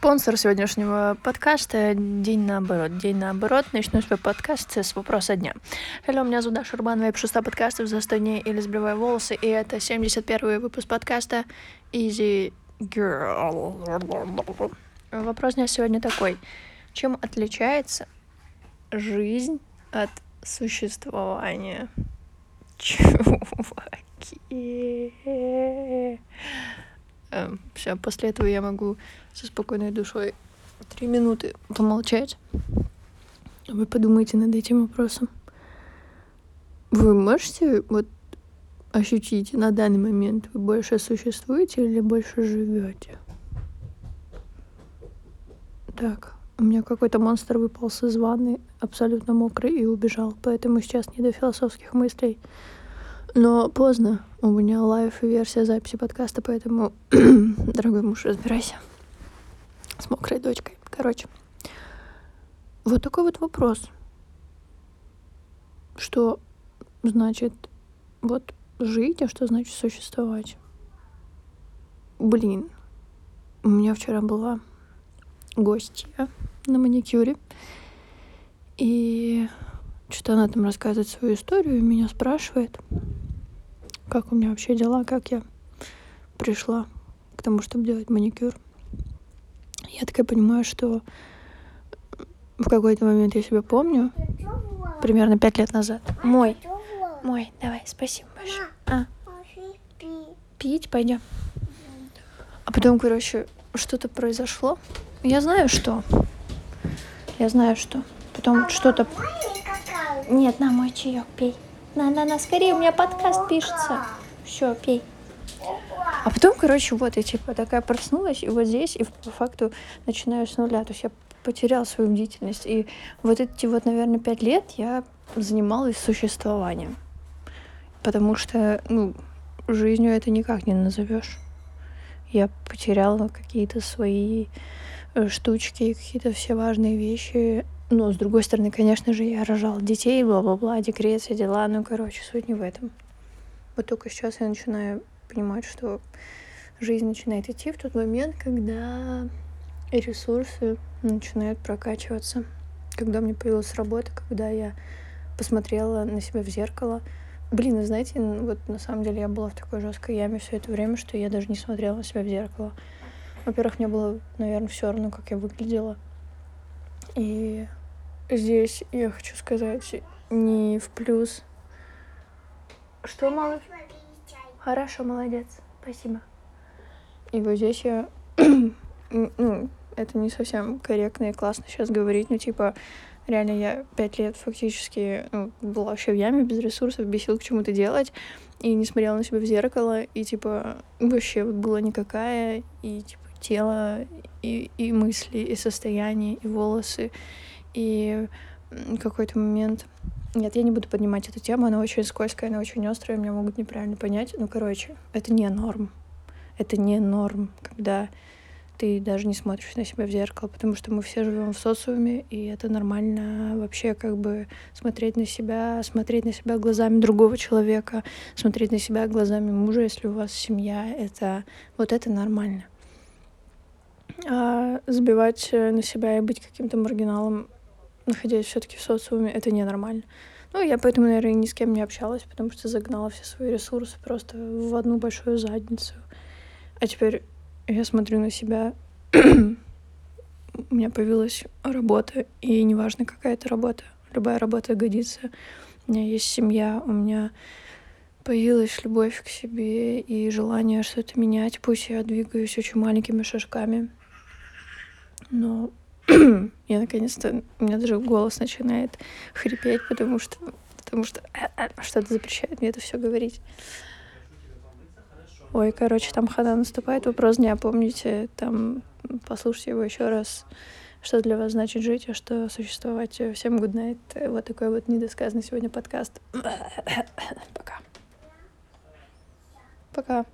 Спонсор сегодняшнего подкаста «День наоборот». «День наоборот». Начну свой подкаст с вопроса дня. Hello, меня зовут Даша Урбанова, я пишу 100 подкастов за 100 дней или сбриваю волосы, и это 71 выпуск подкаста Easy Girl. Вопрос дня сегодня такой. Чем отличается жизнь от существования? Чуваки. Все, после этого я могу со спокойной душой три минуты помолчать. Вы подумайте над этим вопросом. Вы можете вот ощутить на данный момент, вы больше существуете или больше живете? Так, у меня какой-то монстр выпал из ванны, абсолютно мокрый и убежал, поэтому сейчас не до философских мыслей. Но поздно. У меня лайв-версия записи подкаста, поэтому, дорогой муж, разбирайся с мокрой дочкой. Короче, вот такой вот вопрос. Что значит вот жить, а что значит существовать? Блин, у меня вчера была гостья на маникюре, и что-то она там рассказывает свою историю и меня спрашивает, как у меня вообще дела, как я пришла к тому, чтобы делать маникюр. Я такая понимаю, что в какой-то момент я себя помню, примерно пять лет назад. Мой, мой, давай, спасибо большое. А, пить пойдем. А потом, короче, что-то произошло. Я знаю, что. Я знаю, что. Потом что-то... Нет, на мой чаек, пей. На, на, на, скорее, у меня подкаст пишется. Все, пей. А потом, короче, вот я типа такая проснулась, и вот здесь, и по факту начинаю с нуля. То есть я потеряла свою бдительность. И вот эти вот, наверное, пять лет я занималась существованием. Потому что, ну, жизнью это никак не назовешь. Я потеряла какие-то свои э, штучки, какие-то все важные вещи. Но, с другой стороны, конечно же, я рожала детей, бла-бла-бла, декрет, все дела. Ну, короче, суть не в этом. Вот только сейчас я начинаю понимать, что жизнь начинает идти в тот момент, когда ресурсы начинают прокачиваться. Когда мне появилась работа, когда я посмотрела на себя в зеркало. Блин, вы знаете, вот на самом деле я была в такой жесткой яме все это время, что я даже не смотрела на себя в зеркало. Во-первых, мне было, наверное, все равно, как я выглядела. И здесь я хочу сказать не в плюс. Что, малыш? Хорошо, молодец. Спасибо. И вот здесь я... ну, это не совсем корректно и классно сейчас говорить, но типа реально я пять лет фактически ну, была вообще в яме без ресурсов, без сил к чему-то делать, и не смотрела на себя в зеркало, и типа вообще вот была никакая, и типа тело, и, и мысли, и состояние, и волосы, и какой-то момент нет, я не буду поднимать эту тему, она очень скользкая, она очень острая, меня могут неправильно понять. Ну, короче, это не норм. Это не норм, когда ты даже не смотришь на себя в зеркало, потому что мы все живем в социуме, и это нормально вообще как бы смотреть на себя, смотреть на себя глазами другого человека, смотреть на себя глазами мужа, если у вас семья, это вот это нормально. А забивать на себя и быть каким-то маргиналом находясь все-таки в социуме, это ненормально. Ну, я поэтому, наверное, ни с кем не общалась, потому что загнала все свои ресурсы просто в одну большую задницу. А теперь я смотрю на себя, у меня появилась работа, и неважно, какая это работа, любая работа годится. У меня есть семья, у меня появилась любовь к себе и желание что-то менять. Пусть я двигаюсь очень маленькими шажками, но я наконец-то, у меня даже голос начинает хрипеть, потому что, потому что э, э, что-то запрещает мне это все говорить. Ой, короче, там хана наступает. Вопрос дня, помните, там послушайте его еще раз. Что для вас значит жить, а что существовать. Всем good night. Вот такой вот недосказанный сегодня подкаст. Пока. Пока.